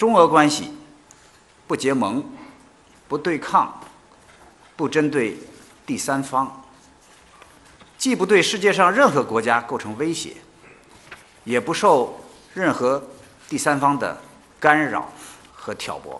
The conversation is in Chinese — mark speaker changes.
Speaker 1: 中俄关系不结盟不对抗不针对第三方既不对世界上任何国家构成威胁也不受任何第三方的干扰和挑拨。